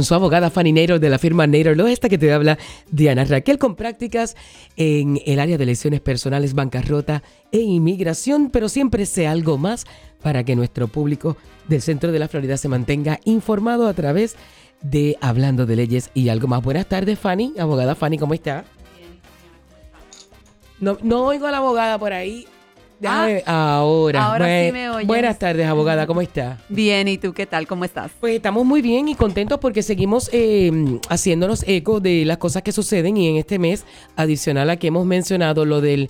con su abogada Fanny Nader de la firma Nader Lo, esta que te habla Diana Raquel con prácticas en el área de lesiones personales, bancarrota e inmigración, pero siempre sea algo más para que nuestro público del centro de la Florida se mantenga informado a través de Hablando de Leyes y algo más. Buenas tardes, Fanny. Abogada Fanny, ¿cómo está? No, no oigo a la abogada por ahí. Déjame- ahora. ahora sí me oyes. Buenas tardes, abogada. ¿Cómo está? Bien, ¿y tú qué tal? ¿Cómo estás? Pues estamos muy bien y contentos porque seguimos eh, haciéndonos eco de las cosas que suceden y en este mes, adicional a que hemos mencionado lo de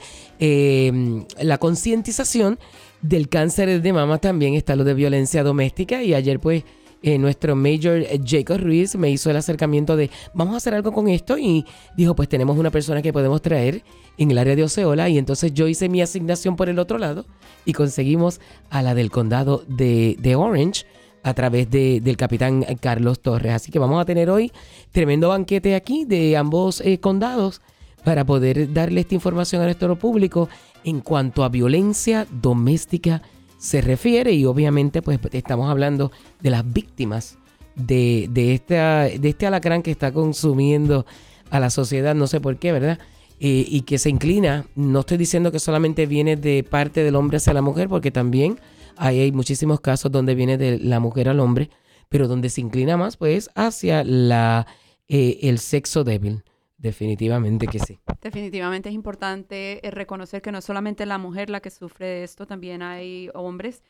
la concientización del cáncer de mama, también está lo de violencia doméstica y ayer pues eh, nuestro Major Jacob Ruiz me hizo el acercamiento de vamos a hacer algo con esto y dijo pues tenemos una persona que podemos traer en el área de Oceola y entonces yo hice mi asignación por el otro lado y conseguimos a la del condado de, de Orange a través de- del capitán Carlos Torres. Así que vamos a tener hoy tremendo banquete aquí de ambos eh, condados para poder darle esta información a nuestro público en cuanto a violencia doméstica se refiere y obviamente pues estamos hablando de las víctimas de, de, esta, de este alacrán que está consumiendo a la sociedad, no sé por qué, ¿verdad? Eh, y que se inclina, no estoy diciendo que solamente viene de parte del hombre hacia la mujer, porque también hay, hay muchísimos casos donde viene de la mujer al hombre, pero donde se inclina más pues hacia la, eh, el sexo débil, definitivamente que sí. Definitivamente es importante eh, reconocer que no es solamente la mujer la que sufre de esto, también hay hombres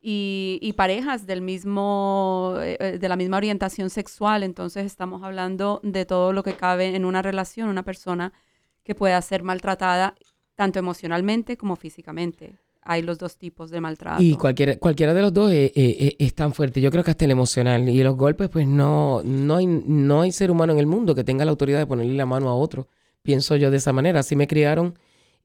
y, y parejas del mismo, eh, eh, de la misma orientación sexual. Entonces estamos hablando de todo lo que cabe en una relación, una persona que pueda ser maltratada tanto emocionalmente como físicamente. Hay los dos tipos de maltrato. Y cualquiera, cualquiera de los dos eh, eh, eh, es tan fuerte. Yo creo que hasta el emocional. Y los golpes, pues no, no, hay, no hay ser humano en el mundo que tenga la autoridad de ponerle la mano a otro. Pienso yo de esa manera. Así me criaron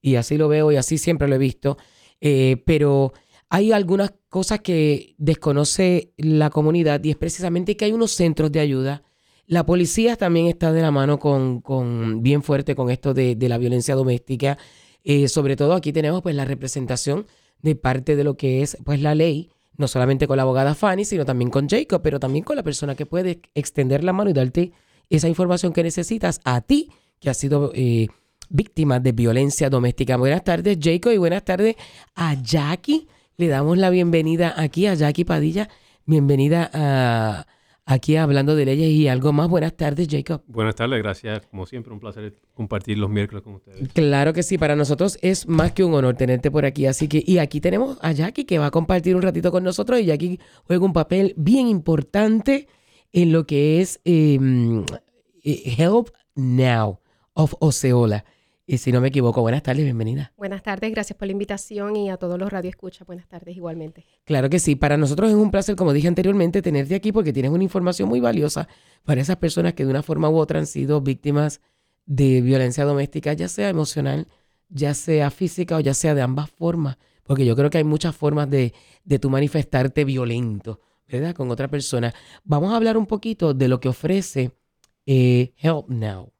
y así lo veo y así siempre lo he visto. Eh, pero hay algunas cosas que desconoce la comunidad y es precisamente que hay unos centros de ayuda. La policía también está de la mano con, con bien fuerte con esto de, de la violencia doméstica. Eh, sobre todo aquí tenemos pues la representación de parte de lo que es pues la ley, no solamente con la abogada Fanny, sino también con Jacob, pero también con la persona que puede extender la mano y darte esa información que necesitas a ti, que has sido eh, víctima de violencia doméstica. Buenas tardes, Jacob, y buenas tardes a Jackie. Le damos la bienvenida aquí a Jackie Padilla. Bienvenida a, aquí Hablando de Leyes y algo más. Buenas tardes, Jacob. Buenas tardes, gracias. Como siempre, un placer compartir los miércoles con ustedes. Claro que sí, para nosotros es más que un honor tenerte por aquí. Así que, y aquí tenemos a Jackie que va a compartir un ratito con nosotros y Jackie juega un papel bien importante en lo que es eh, eh, Help Now of Oceola. Y si no me equivoco, buenas tardes, bienvenida. Buenas tardes, gracias por la invitación y a todos los radioescuchas, buenas tardes igualmente. Claro que sí, para nosotros es un placer, como dije anteriormente, tenerte aquí porque tienes una información muy valiosa para esas personas que de una forma u otra han sido víctimas de violencia doméstica, ya sea emocional, ya sea física o ya sea de ambas formas, porque yo creo que hay muchas formas de, de tú manifestarte violento, ¿verdad? Con otra persona. Vamos a hablar un poquito de lo que ofrece eh, Help Now.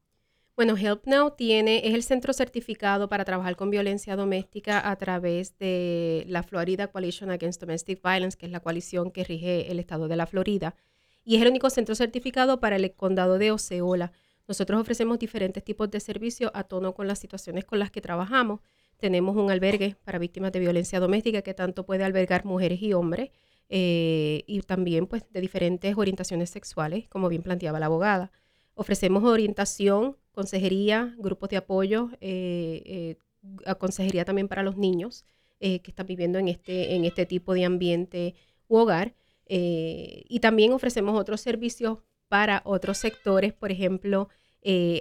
Bueno, Help Now tiene, es el centro certificado para trabajar con violencia doméstica a través de la Florida Coalition Against Domestic Violence, que es la coalición que rige el estado de la Florida. Y es el único centro certificado para el condado de Oceola. Nosotros ofrecemos diferentes tipos de servicios a tono con las situaciones con las que trabajamos. Tenemos un albergue para víctimas de violencia doméstica que tanto puede albergar mujeres y hombres eh, y también pues de diferentes orientaciones sexuales, como bien planteaba la abogada. Ofrecemos orientación, consejería, grupos de apoyo, eh, eh, consejería también para los niños eh, que están viviendo en este, en este tipo de ambiente u hogar. eh, y también ofrecemos otros servicios para otros sectores, por ejemplo,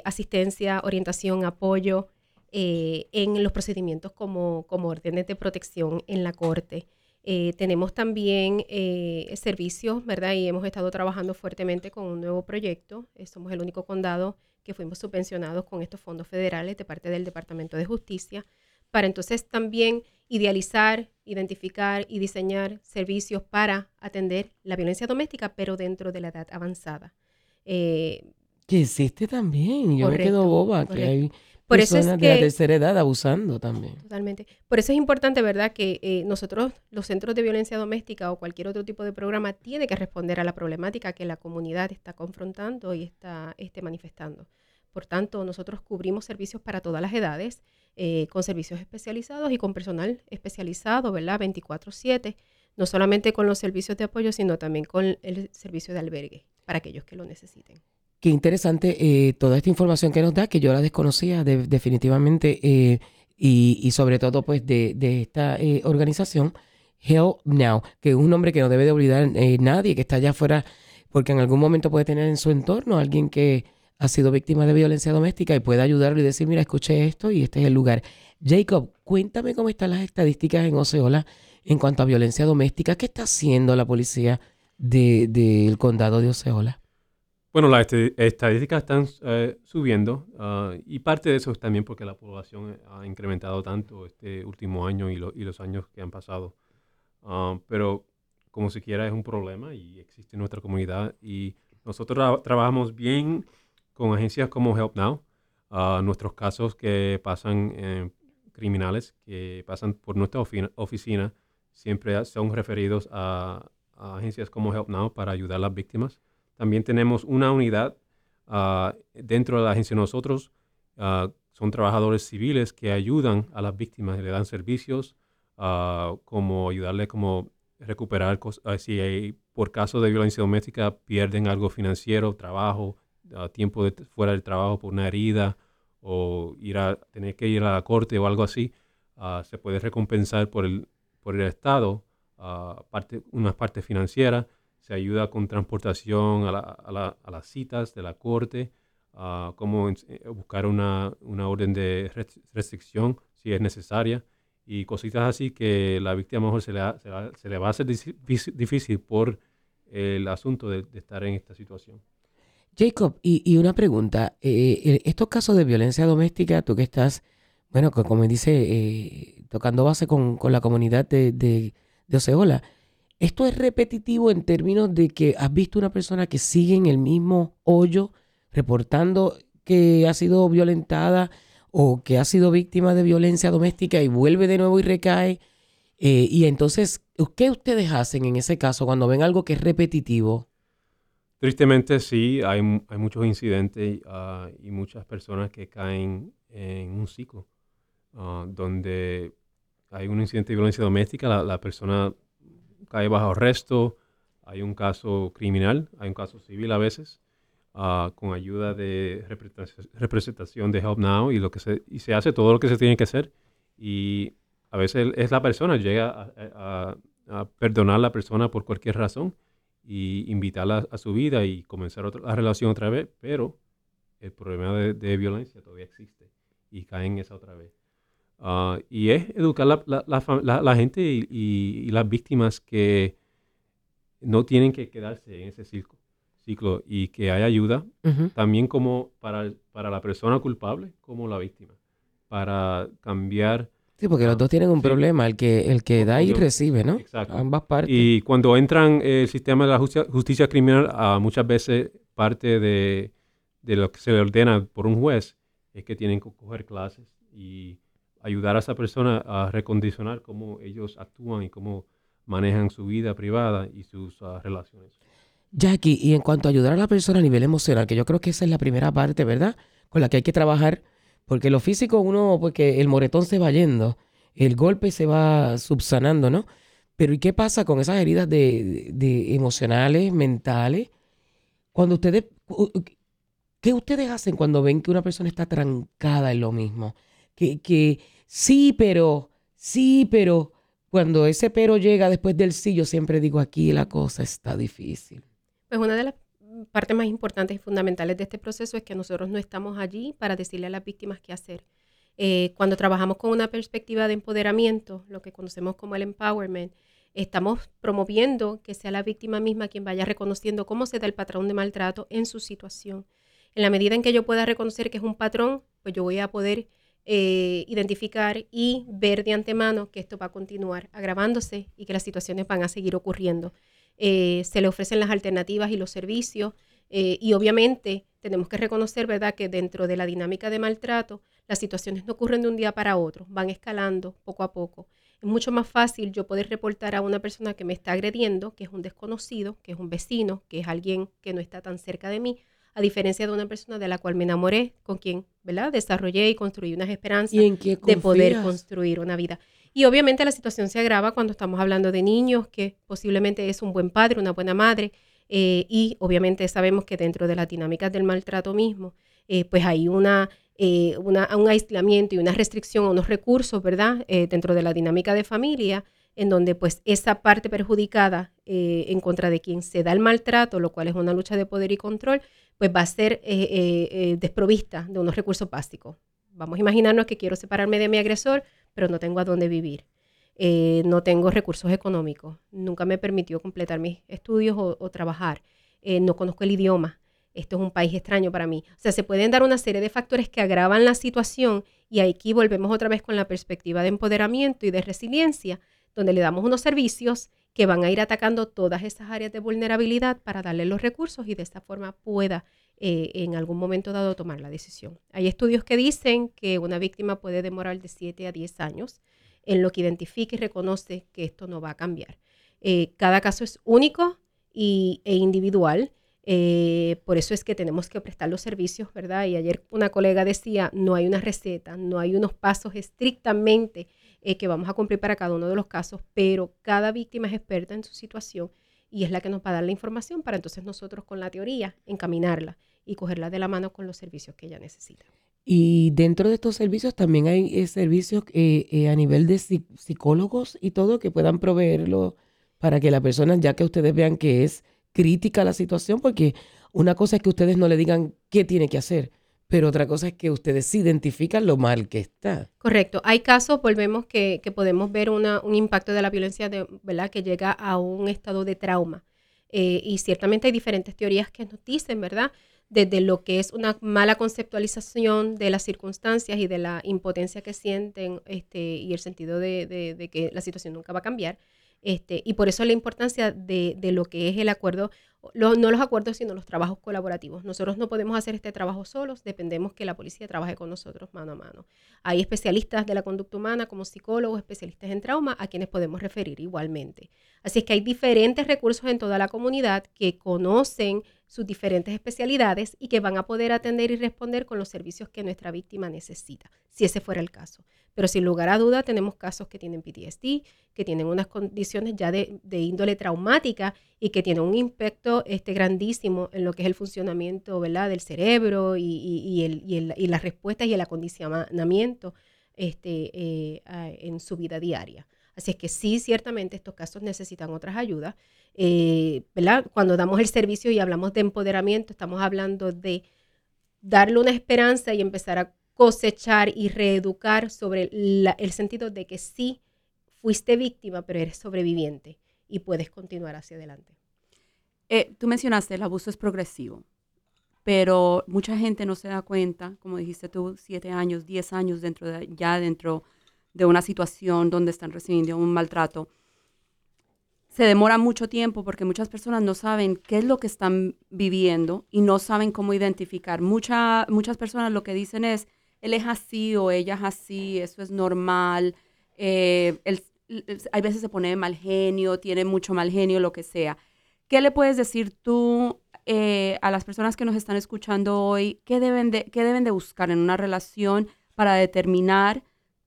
asistencia, orientación, apoyo en los procedimientos como, como órdenes de protección en la corte. Eh, tenemos también eh, servicios, ¿verdad? Y hemos estado trabajando fuertemente con un nuevo proyecto. Eh, somos el único condado que fuimos subvencionados con estos fondos federales de parte del Departamento de Justicia para entonces también idealizar, identificar y diseñar servicios para atender la violencia doméstica, pero dentro de la edad avanzada. Que existe también, yo me Correcto, quedo boba, que correcto. hay Por eso es personas de la que- tercera edad abusando también. Totalmente. Por eso es importante, ¿verdad?, que eh, nosotros, los centros de violencia doméstica o cualquier otro tipo de programa, tiene que responder a la problemática que la comunidad está confrontando y está este, manifestando. Por tanto, nosotros cubrimos servicios para todas las edades, eh, con servicios especializados y con personal especializado, ¿verdad?, 24/7, no solamente con los servicios de apoyo, sino también con el servicio de albergue para aquellos que lo necesiten. Qué interesante eh, toda esta información que nos da, que yo la desconocía de- definitivamente, eh, y, sobre todo pues de, de esta eh, organización, Help Now, que es un nombre que no debe de olvidar nadie que está allá afuera, porque en algún momento puede tener en su entorno a alguien que ha sido víctima de violencia doméstica y puede ayudarlo y decir, mira, escuché esto y este es el lugar. Jacob, cuéntame cómo están las estadísticas en Oceola en cuanto a violencia doméstica. ¿Qué está haciendo la policía de- del condado de Oceola? Bueno, las estadísticas están eh, subiendo ah, y parte de eso es también porque la población ha incrementado tanto este último año y, lo- y los años que han pasado. Ah, pero como se quiera es un problema y existe en nuestra comunidad y nosotros tra- trabajamos bien con agencias como Help Now. Ah, nuestros casos que pasan eh, criminales que pasan por nuestra ofi- oficina siempre son referidos a, a agencias como Help Now para ayudar a las víctimas. También tenemos una unidad ah, dentro de la agencia nosotros. ah, son trabajadores civiles que ayudan a las víctimas, le dan servicios ah, como ayudarle como recuperar cos- ah, si por caso de violencia doméstica pierden algo financiero, trabajo, tiempo de- fuera del trabajo por una herida o ir a tener que ir a la corte o algo así, se puede recompensar por el, por el Estado parte, una parte financiera se ayuda con transportación a, la- a la- a las citas de la corte, a cómo eh, buscar una, una orden de res- restricción si es necesaria y cositas así que la víctima mejor se le, ha- se, le va a hacer difícil- por el asunto de, estar en esta situación. Jacob, y, una pregunta. eh, estos casos de violencia doméstica, tú que estás, bueno, co- como dice, eh, tocando base con, con la comunidad de, de, de Oceola, ¿esto es repetitivo en términos de que has visto una persona que sigue en el mismo hoyo reportando que ha sido violentada o que ha sido víctima de violencia doméstica y vuelve de nuevo y recae? Eh, y entonces, ¿qué ustedes hacen en ese caso cuando ven algo que es repetitivo? Tristemente sí, hay, hay muchos incidentes ah, y muchas personas que caen en un ciclo ah, donde hay un incidente de violencia doméstica, la persona cae bajo arresto, hay un caso criminal, hay un caso civil a veces, ah, con ayuda de representación- de Help Now y, lo que se, y se hace todo lo que se tiene que hacer y a veces es la persona, llega a, perdonar a la persona por cualquier razón y invitarla a su vida y comenzar otra, la relación otra vez, pero el problema de, de violencia todavía existe y caen en esa otra vez. Ah, y es educar la, la, la gente y, y- y las víctimas que no tienen que quedarse en ese ciclo, ciclo y que hay ayuda también como para, para la persona culpable como la víctima, para cambiar Sí, porque los dos tienen un Sí. problema, el que, el que da y recibe, ¿no? Exacto. Ambas partes. Y cuando entran el sistema de la justicia, justicia criminal, ah, muchas veces parte de, de lo que se le ordena por un juez es que tienen que coger clases y ayudar a esa persona a recondicionar cómo ellos actúan y cómo manejan su vida privada y sus ah, relaciones. Jackie, y en cuanto a ayudar a la persona a nivel emocional, que yo creo que esa es la primera parte, ¿verdad? Con la que hay que trabajar, porque lo físico uno, porque el moretón se va yendo, el golpe se va subsanando, ¿no? Pero ¿y qué pasa con esas heridas de, de- de emocionales, mentales? Cuando ustedes, ¿qué ustedes hacen cuando ven que una persona está trancada en lo mismo? Que, que sí, pero, sí, pero, cuando ese pero llega después del sí, yo siempre digo aquí la cosa está difícil. Pues una de las partes más importantes y fundamentales de este proceso es que nosotros no estamos allí para decirle a las víctimas qué hacer. Eh, cuando trabajamos con una perspectiva de empoderamiento, lo que conocemos como el empowerment, estamos promoviendo que sea la víctima misma quien vaya reconociendo cómo se da el patrón de maltrato en su situación. En la medida en que yo pueda reconocer que es un patrón, pues yo voy a poder eh, identificar y ver de antemano que esto va a continuar agravándose y que las situaciones van a seguir ocurriendo. Eh, se le ofrecen las alternativas y los servicios eh, y obviamente tenemos que reconocer, ¿verdad?, que dentro de la dinámica de maltrato, las situaciones no ocurren de un día para otro, van escalando poco a poco. Es mucho más fácil yo poder reportar a una persona que me está agrediendo, que es un desconocido, que es un vecino, que es alguien que no está tan cerca de mí, a diferencia de una persona de la cual me enamoré, con quien, ¿verdad? Desarrollé y construí unas esperanzas de poder construir una vida. Y obviamente la situación se agrava cuando estamos hablando de niños, que posiblemente es un buen padre, una buena madre, eh, y obviamente sabemos que dentro de las dinámicas del maltrato mismo, eh, pues hay una eh, un aislamiento y una restricción a unos recursos, ¿verdad? Eh, dentro de la dinámica de familia, en donde pues esa parte perjudicada eh, en contra de quien se da el maltrato, lo cual es una lucha de poder y control, pues va a ser desprovista de unos recursos básicos. Vamos a imaginarnos que quiero separarme de mi agresor, pero no tengo a dónde vivir. no tengo recursos económicos, nunca me permitió completar mis estudios o trabajar, no conozco el idioma, esto es un país extraño para mí. O sea, se pueden dar una serie de factores que agravan la situación y aquí volvemos otra vez con la perspectiva de empoderamiento y de resiliencia, donde le damos unos servicios que van a ir atacando todas esas áreas de vulnerabilidad para darle los recursos y de esta forma pueda eh, en algún momento dado tomar la decisión. Hay estudios que dicen que una víctima puede demorar de 7 a 10 años en lo que identifique y reconoce que esto no va a cambiar. Eh, cada caso es único y, e individual eh, por eso es que tenemos que prestar los servicios, ¿verdad? Y ayer una colega decía, no hay una receta, no hay unos pasos estrictamente eh, que vamos a cumplir para cada uno de los casos, pero cada víctima es experta en su situación y es la que nos va a dar la información para entonces nosotros con la teoría encaminarla y cogerla de la mano con los servicios que ella necesita. Y dentro de estos servicios también hay eh, servicios a nivel de psicólogos y todo que puedan proveerlo para que la persona, ya que ustedes vean que es crítica la situación, porque una cosa es que ustedes no le digan qué tiene que hacer, pero otra cosa es que ustedes identifican lo mal que está. Correcto. Hay casos, volvemos, que, que podemos ver una, un impacto de la violencia, de, ¿verdad? Que llega a un estado de trauma. Eh, y ciertamente hay diferentes teorías que nos dicen, ¿verdad? Desde lo que es una mala conceptualización de las circunstancias y de la impotencia que sienten este, y el sentido de, de que la situación nunca va a cambiar, este, y por eso la importancia de, de lo que es el acuerdo, no los acuerdos, sino los trabajos colaborativos. Nosotros no podemos hacer este trabajo solos, dependemos que la policía trabaje con nosotros mano a mano. Hay especialistas de la conducta humana como psicólogos, especialistas en trauma, a quienes podemos referir igualmente. Así es que hay diferentes recursos en toda la comunidad que conocen sus diferentes especialidades y que van a poder atender y responder con los servicios que nuestra víctima necesita, si ese fuera el caso. Pero sin lugar a duda tenemos casos que tienen PTSD, que tienen unas condiciones ya de, índole traumática y que tienen un impacto este, grandísimo en lo que es el funcionamiento del cerebro y, y, el, y, las respuestas y el acondicionamiento este, eh, en su vida diaria. Así es que sí, ciertamente estos casos necesitan otras ayudas. Eh, ¿verdad? Cuando damos el servicio y hablamos de empoderamiento, estamos hablando de darle una esperanza y empezar a cosechar y reeducar sobre el sentido de que sí fuiste víctima, pero eres sobreviviente y puedes continuar hacia adelante. Eh, tú mencionaste el abuso es progresivo, pero mucha gente no se da cuenta, como dijiste tú, siete años, diez años ya dentro de una situación donde están recibiendo un maltrato, se demora mucho tiempo porque muchas personas no saben qué es lo que están viviendo y no saben cómo identificar. muchas personas lo que dicen es, él es así o ella es así, eso es normal, eh, hay veces se pone mal genio, tiene mucho mal genio, lo que sea. ¿Qué le puedes decir tú eh, a las personas que nos están escuchando hoy? ¿Qué deben, de, ¿Qué deben de buscar en una relación para determinar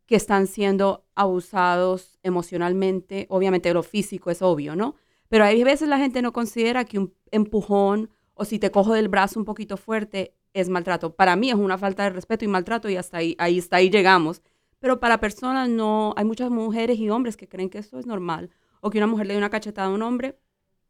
que están siendo abusados emocionalmente. Obviamente lo físico es obvio, ¿no? Pero hay veces la gente no considera que un empujón o si te cojo del brazo un poquito fuerte es maltrato. Para mí es una falta de respeto y maltrato y hasta ahí, ahí, ahí llegamos. Pero para personas no, hay muchas mujeres y hombres que creen que eso es normal. O que una mujer le dé una cachetada a un hombre,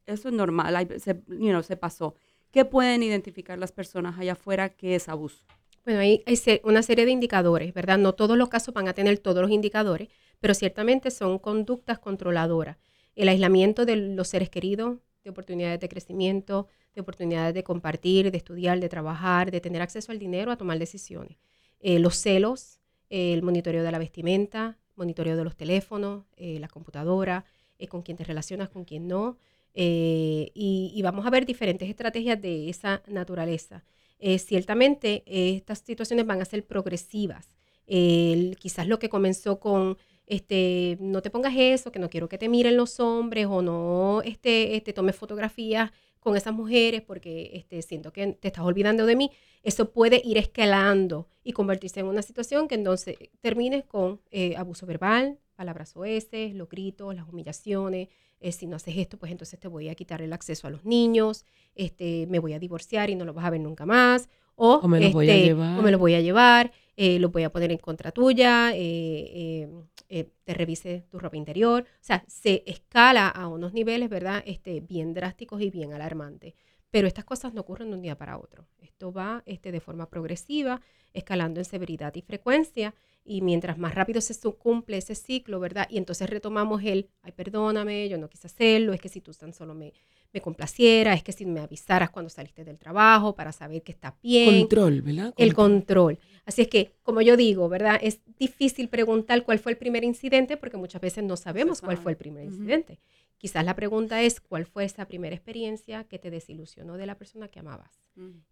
eso es normal, se, you se pasó. ¿Qué pueden identificar las personas allá afuera que es abuso? Bueno, hay, una serie de indicadores, ¿verdad? No todos los casos van a tener todos los indicadores, pero ciertamente son conductas controladoras. El aislamiento de los seres queridos, de oportunidades de crecimiento, de oportunidades de compartir, de estudiar, de trabajar, de tener acceso al dinero, a tomar decisiones. Eh, los celos, el monitoreo de la vestimenta, monitoreo de los teléfonos, eh, la computadora, eh, con quién te relacionas, con quién no. y, vamos a ver diferentes estrategias de esa naturaleza. Eh, ciertamente estas situaciones van a ser progresivas. quizás lo que comenzó con este, no te pongas eso, que no quiero que te miren los hombres o no este, este, tomes fotografías con esas mujeres porque este, siento que te estás olvidando de mí, eso puede ir escalando y convertirse en una situación que entonces termines con eh, abuso verbal, palabras oeces, los gritos, las humillaciones. Eh, si no haces esto, pues entonces te voy a quitar el acceso a los niños, este, me voy a divorciar y no lo vas a ver nunca más. O, me lo voy a este, llevar. O me lo voy a llevar, eh, lo voy a poner en contra tuya, eh, te revise tu ropa interior. O sea, se escala a unos niveles, ¿verdad? Este, bien drásticos y bien alarmantes. Pero estas cosas no ocurren de un día para otro. Esto va este, de forma progresiva, escalando en severidad y frecuencia. Y mientras más rápido se cumple ese ciclo, ¿verdad? Y entonces retomamos el, ay, perdóname, yo no quise hacerlo, es que si tú tan solo me, me complaciera, es que si me avisaras cuando saliste del trabajo para saber que está bien. Control, ¿verdad? El control. Así es que, como yo digo, ¿verdad? Es difícil preguntar cuál fue el primer incidente porque muchas veces no sabemos cuál fue el primer incidente. Quizás la pregunta es cuál fue esa primera experiencia que te desilusionó de la persona que amabas.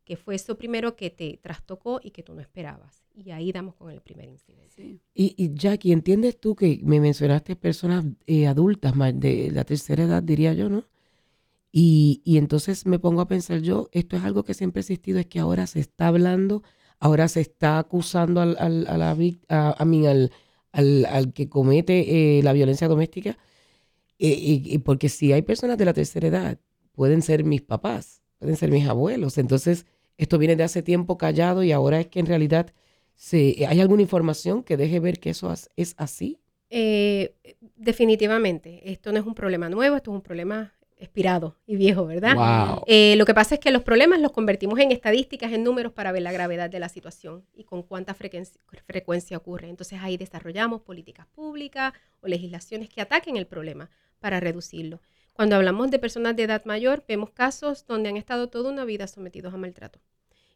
¿Qué fue eso primero que te trastocó y que tú no esperabas? Y ahí damos con el primer incidente. Y, y, Jackie, ¿entiendes tú que me mencionaste personas eh, adultas, de la tercera edad, diría yo, ¿no? Y, entonces me pongo a pensar yo, esto es algo que siempre ha existido, es que ahora se está hablando, ahora se está acusando al, al, a mí, al, al, que comete eh, la violencia doméstica, eh, porque si hay personas de la tercera edad, pueden ser mis papás, pueden ser mis abuelos, entonces esto viene de hace tiempo callado y ahora es que en realidad se, hay alguna información que deje ver que eso es así. Eh, definitivamente, esto no es un problema nuevo, esto es un problema expirado y viejo, ¿verdad? Eh, lo que pasa es que los problemas los convertimos en estadísticas, en números para ver la gravedad de la situación y con cuánta frecuencia, ocurre. Entonces ahí desarrollamos políticas públicas o legislaciones que ataquen el problema para reducirlo. Cuando hablamos de personas de edad mayor, vemos casos donde han estado toda una vida sometidos a maltrato.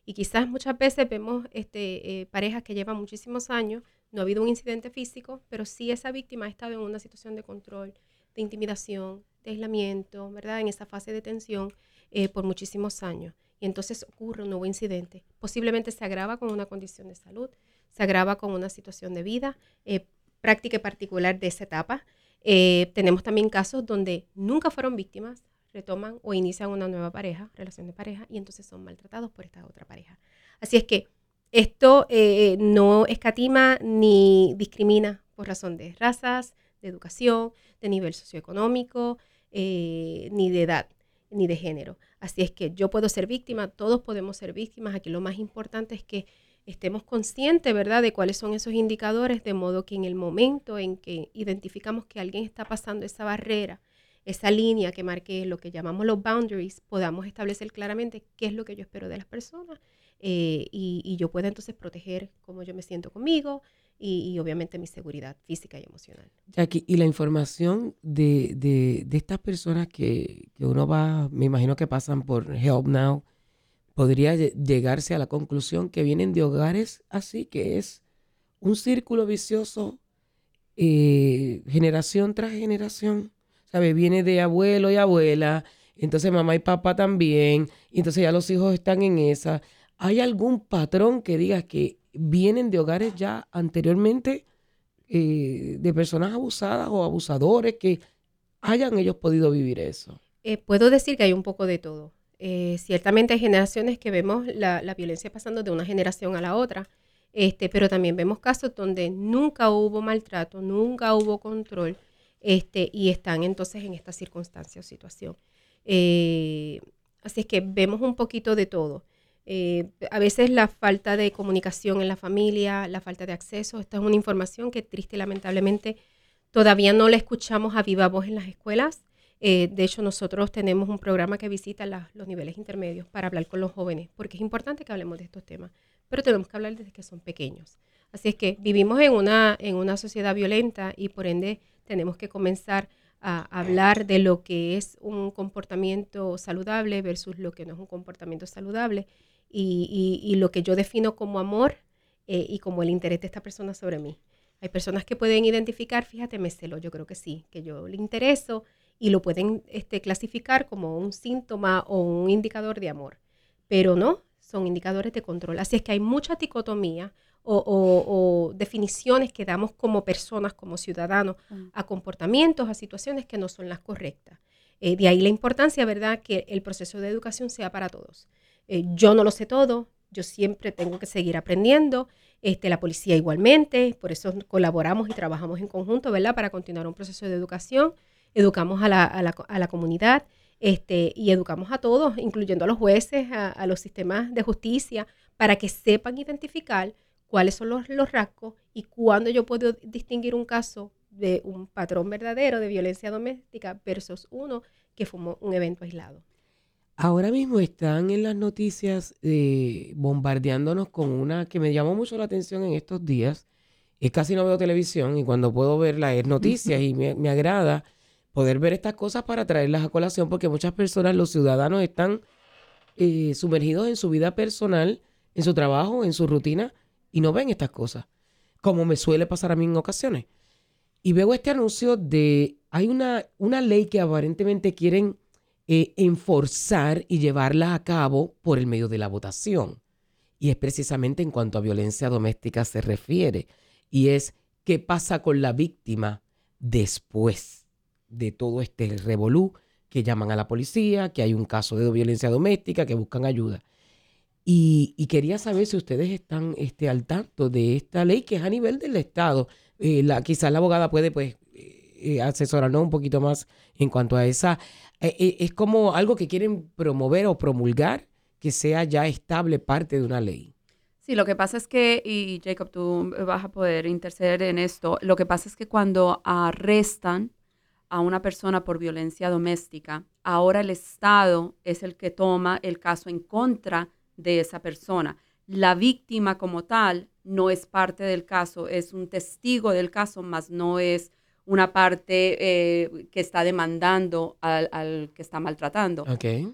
Y quizás muchas veces vemos este, eh, parejas que llevan muchísimos años, no ha habido un incidente físico, pero sí esa víctima ha estado en una situación de control, de intimidación, aislamiento, ¿verdad? En esa fase de tensión eh, por muchísimos años. Y entonces ocurre un nuevo incidente. Posiblemente se agrava con una condición de salud, se agrava con una situación de vida, eh, práctica particular de esa etapa. Eh, tenemos también casos donde nunca fueron víctimas, retoman o inician una nueva pareja, relación de pareja, y entonces son maltratados por esta otra pareja. Así es que esto no escatima ni discrimina por razón de razas, de educación, de nivel socioeconómico, eh, ni de edad, ni de género. Así es que yo puedo ser víctima, todos podemos ser víctimas. Aquí lo más importante es que estemos conscientes, ¿verdad?, de cuáles son esos indicadores, de modo que en el momento en que identificamos que alguien está pasando esa barrera, esa línea que marque lo que llamamos los boundaries, podamos establecer claramente qué es lo que yo espero de las personas eh, y, y, yo pueda entonces proteger cómo yo me siento conmigo, y, obviamente mi seguridad física y emocional. Jackie, y la información de, de, estas personas que, que, uno va, me imagino que pasan por Help Now, podría llegarse a la conclusión que vienen de hogares así, que es un círculo vicioso eh, generación tras generación. ¿Sabe? Viene de abuelo y abuela, entonces mamá y papá también, y entonces ya los hijos están en esa. ¿Hay algún patrón que diga que vienen de hogares ya anteriormente eh, de personas abusadas o abusadores que hayan ellos podido vivir eso? Eh, puedo decir que hay un poco de todo. Eh, ciertamente hay generaciones que vemos la, violencia pasando de una generación a la otra, este, pero también vemos casos donde nunca hubo maltrato, nunca hubo control, este, y están entonces en esta circunstancia o situación. así es que vemos un poquito de todo. Eh, a veces la falta de comunicación en la familia, la falta de acceso, esta es una información que triste y lamentablemente todavía no la escuchamos a viva voz en las escuelas. Eh, de hecho, nosotros tenemos un programa que visita los niveles intermedios para hablar con los jóvenes, porque es importante que hablemos de estos temas, pero tenemos que hablar desde que son pequeños. Así es que vivimos en una, en una sociedad violenta y por ende tenemos que comenzar a hablar de lo que es un comportamiento saludable versus lo que no es un comportamiento saludable y, lo que yo defino como amor eh, y como el interés de esta persona sobre mí. Hay personas que pueden identificar, fíjate, me celo, yo creo que sí, que yo le intereso y lo pueden este, clasificar como un síntoma o un indicador de amor. Pero no, son indicadores de control. Así es que hay mucha dicotomía o, definiciones que damos como personas, como ciudadanos, mm. a comportamientos, a situaciones que no son las correctas. Eh, de ahí la importancia, ¿verdad?, que el proceso de educación sea para todos. Eh, yo no lo sé todo, yo siempre tengo que seguir aprendiendo, este, la policía igualmente, por eso colaboramos y trabajamos en conjunto, ¿verdad?, para continuar un proceso de educación, educamos a la, a la, a la comunidad este, y educamos a todos, incluyendo a los jueces, a, los sistemas de justicia, para que sepan identificar cuáles son los, los rasgos y cuándo yo puedo distinguir un caso de un patrón verdadero de violencia doméstica versus uno que fue un evento aislado. Ahora mismo están en las noticias eh, bombardeándonos con una que me llamó mucho la atención en estos días. Es casi no veo televisión y cuando puedo verla es noticias y me, agrada poder ver estas cosas para traerlas a colación porque muchas personas, los ciudadanos, están eh, sumergidos en su vida personal, en su trabajo, en su rutina y no ven estas cosas, como me suele pasar a mí en ocasiones. Y veo este anuncio de, hay una, una ley que aparentemente quieren eh, enforzar y llevarla a cabo por el medio de la votación. Y es precisamente en cuanto a violencia doméstica se refiere. Y es qué pasa con la víctima después de todo este revolú que llaman a la policía, que hay un caso de violencia doméstica, que buscan ayuda. Y, quería saber si ustedes están este, al tanto de esta ley que es a nivel del Estado. Eh, la, quizás la abogada puede pues eh, eh, asesorarnos un poquito más en cuanto a esa. es como algo que quieren promover o promulgar que sea ya estable parte de una ley. Sí, lo que pasa es que, y Jacob, tú vas a poder interceder en esto, lo que pasa es que cuando arrestan a una persona por violencia doméstica, ahora el Estado es el que toma el caso en contra de esa persona. La víctima como tal no es parte del caso, es un testigo del caso, más no es una parte eh, que está demandando al, que está maltratando.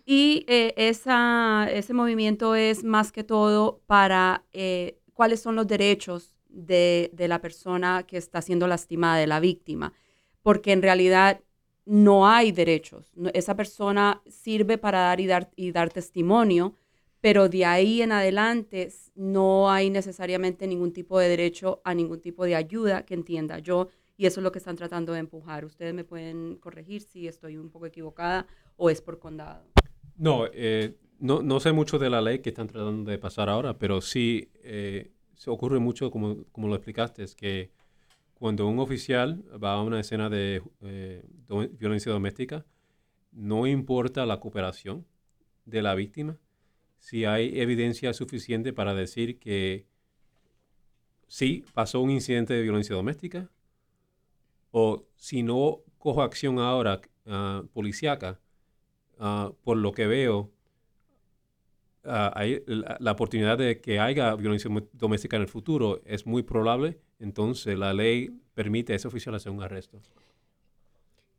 Y eh, esa, ese movimiento es más que todo para eh, cuáles son los derechos de, de, la persona que está siendo lastimada, de la víctima, porque en realidad no hay derechos. esa persona sirve para dar y dar, y dar testimonio, pero de ahí en adelante no hay necesariamente ningún tipo de derecho a ningún tipo de ayuda que entienda yo y eso es lo que están tratando de empujar. Ustedes me pueden corregir si estoy un poco equivocada o es por condado. No, eh, no, no, sé mucho de la ley que están tratando de pasar ahora, pero sí eh, se ocurre mucho, como, como lo explicaste, es que cuando un oficial va a una escena de eh, violencia doméstica, no importa la cooperación de la víctima, si hay evidencia suficiente para decir que sí pasó un incidente de violencia doméstica o si no cojo acción ahora uh, policíaca, ah, por lo que veo, hay la, oportunidad de que haya violencia doméstica en el futuro es muy probable, entonces la ley permite a ese oficial hacer un arresto.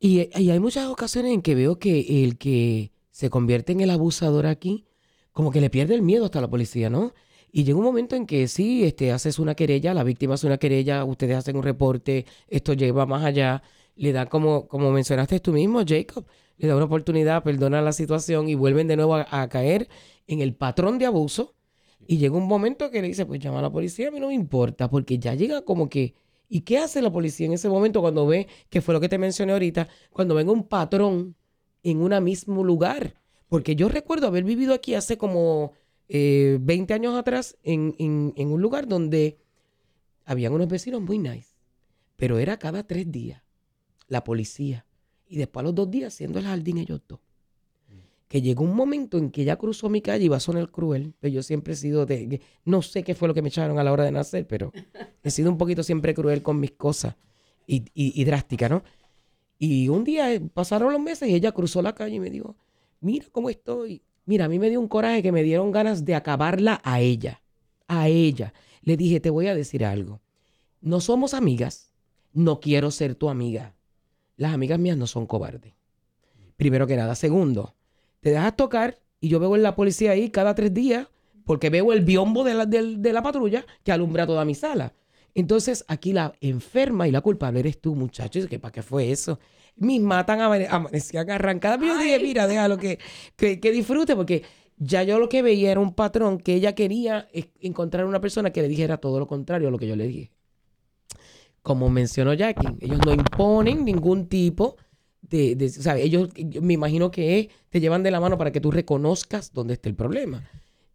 Y hay muchas ocasiones en que veo que el que se convierte en el abusador aquí como que le pierde el miedo hasta la policía, ¿no? Y llega un momento en que sí, este, haces una querella, la víctima hace una querella, ustedes hacen un reporte, esto lleva más allá, le da como, como mencionaste tú mismo, Jacob, le da una oportunidad, perdona la situación y vuelven de nuevo a, caer en el patrón de abuso. Y llega un momento que le dice, pues llama a la policía, a mí no me importa, porque ya llega como que, ¿y qué hace la policía en ese momento cuando ve, que fue lo que te mencioné ahorita, cuando venga un patrón en un mismo lugar? Porque yo recuerdo haber vivido aquí hace como 20 eh, años atrás en, un lugar donde habían unos vecinos muy nice, pero era cada tres días la policía y después a los dos días siendo el jardín ellos dos. Que llegó un momento en que ella cruzó mi calle y iba a sonar cruel, pero yo siempre he sido de, no sé qué fue lo que me echaron a la hora de nacer, pero he sido un poquito siempre cruel con mis cosas y, y drástica, ¿no? Y un día pasaron los meses y ella cruzó la calle y me dijo, mira cómo estoy. Mira, a mí me dio un coraje que me dieron ganas de acabarla a ella. A ella. Le dije, te voy a decir algo. No somos amigas. No quiero ser tu amiga. Las amigas mías no son cobardes. Primero que nada. Segundo, te dejas tocar y yo veo en la policía ahí cada tres días porque veo el biombo de la, de la patrulla que alumbra toda mi sala. Entonces aquí la enferma y la culpable eres tú, muchacho. ¿Y ¿para qué fue eso? Mis matan amanecían arrancadas. Pero yo dije, mira, déjalo que, que, que disfrute, porque ya yo lo que veía era un patrón que ella quería encontrar una persona que le dijera todo lo contrario a lo que yo le dije. Como mencionó Jackie, ellos no imponen ningún tipo de, de- o sea, ellos, yo me imagino que es- te llevan de la mano para que tú reconozcas dónde está el problema.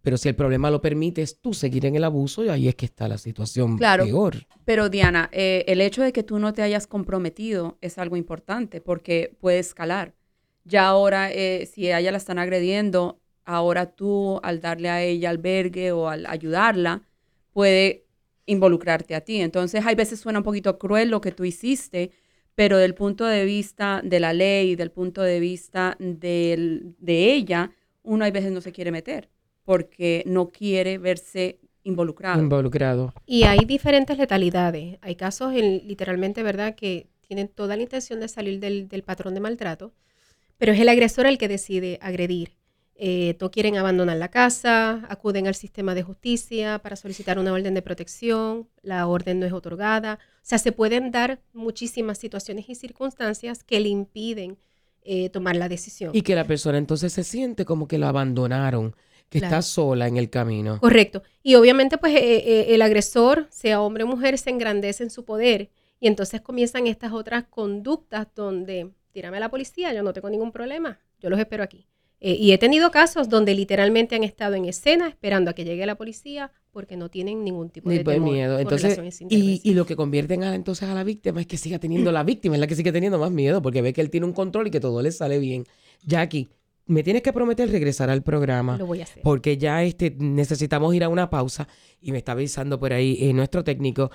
Pero si el problema lo permite es tú seguir en el abuso, y ahí es que está la situación Claro. peor. Pero Diana, eh, el hecho de que tú no te hayas comprometido es algo importante porque puede escalar. Ya ahora, eh, si a ella la están agrediendo, ahora tú al darle a ella albergue o al ayudarla, puede involucrarte a ti. Entonces, hay veces suena un poquito cruel lo que tú hiciste, pero del punto de vista de la ley, del punto de vista del- de ella, uno hay veces no se quiere meter porque no quiere verse involucrado. Involucrado. Y hay diferentes letalidades. Hay casos, en, literalmente, ¿verdad?, que tienen toda la intención de salir del, del patrón de maltrato, pero es el agresor el que decide agredir. Eh, no quieren abandonar la casa, acuden al sistema de justicia para solicitar una orden de protección, la orden no es otorgada. O sea, se pueden dar muchísimas situaciones y circunstancias que le impiden eh, tomar la decisión. Y que la persona entonces se siente como que la abandonaron, que Claro. está sola en el camino. Correcto. Y obviamente, pues eh, eh, el agresor, sea hombre o mujer, se engrandece en su poder. Y entonces comienzan estas otras conductas donde, tírame a la policía, yo no tengo ningún problema, yo los espero aquí. Eh, y he tenido casos donde literalmente han estado en escena esperando a que llegue la policía porque no tienen ningún tipo de por temor miedo. Entonces, y lo que convierten a, entonces a la víctima es que siga teniendo la víctima, es la que sigue teniendo más miedo, porque ve que él tiene un control y que todo le sale bien. Jackie, me tienes que prometer regresar al programa. Lo voy a hacer. porque ya este, necesitamos ir a una pausa y me está avisando por ahí eh, nuestro técnico.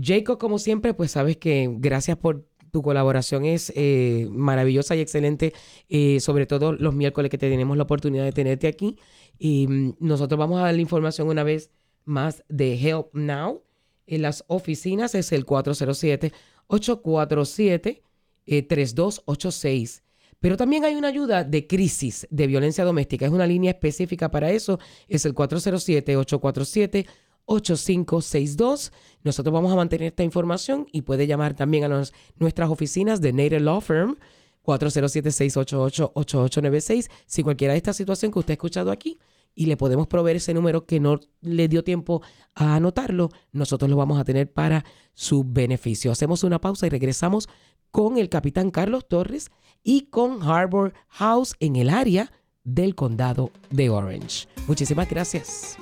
Jacob, como siempre, pues sabes que gracias por tu colaboración, es eh, maravillosa y excelente, eh, sobre todo los miércoles que tenemos la oportunidad de tenerte aquí. Y mm, nosotros vamos a dar la información una vez más de Help Now. En las oficinas es el 407-847-3286. Pero también hay una ayuda de crisis de violencia doméstica. Es una línea específica para eso. Es el 407-847-8562. Nosotros vamos a mantener esta información y puede llamar también a nos- nuestras oficinas de Nader Law Firm. 407-688-8896. Si cualquiera de esta situación que usted ha escuchado aquí y le podemos proveer ese número que no le dio tiempo a anotarlo, nosotros lo vamos a tener para su beneficio. Hacemos una pausa y regresamos con el capitán Carlos Torres y con Harbor House en el área del condado de Orange. Muchísimas gracias.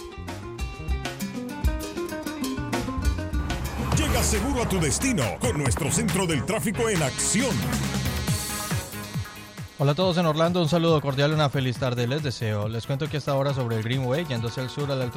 Llega seguro a tu destino con nuestro centro del tráfico en acción. Hola a todos en Orlando, un saludo cordial, una feliz tarde les deseo. Les cuento que hasta ahora sobre el Greenway, yéndose al sur a la altura